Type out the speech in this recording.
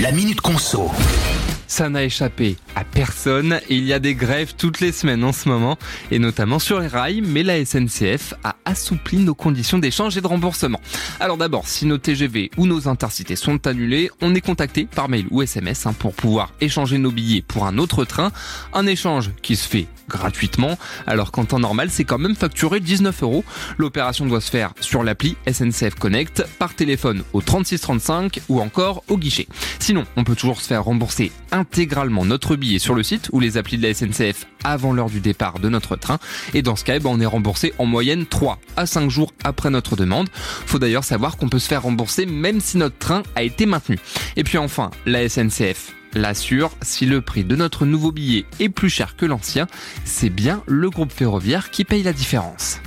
La Minute Conso. Ça n'a échappé à personne il y a des grèves toutes les semaines en ce moment et notamment sur les rails mais la SNCF a assoupli nos conditions d'échange et de remboursement. Alors d'abord, si nos TGV ou nos intercités sont annulés, on est contacté par mail ou SMS hein, pour pouvoir échanger nos billets pour un autre train. Un échange qui se fait gratuitement alors qu'en temps normal c'est quand même facturé 19 euros. L'opération doit se faire sur l'appli SNCF Connect, par téléphone au 3635 ou encore au guichet. Sinon, on peut toujours se faire rembourser intégralement notre billet sur le site ou les applis de la SNCF avant l'heure du départ de notre train. Et dans ce cas, on est remboursé en moyenne 3 à 5 jours après notre demande. Faut d'ailleurs savoir qu'on peut se faire rembourser même si notre train a été maintenu. Et puis enfin, la SNCF l'assure, si le prix de notre nouveau billet est plus cher que l'ancien, c'est bien le groupe ferroviaire qui paye la différence.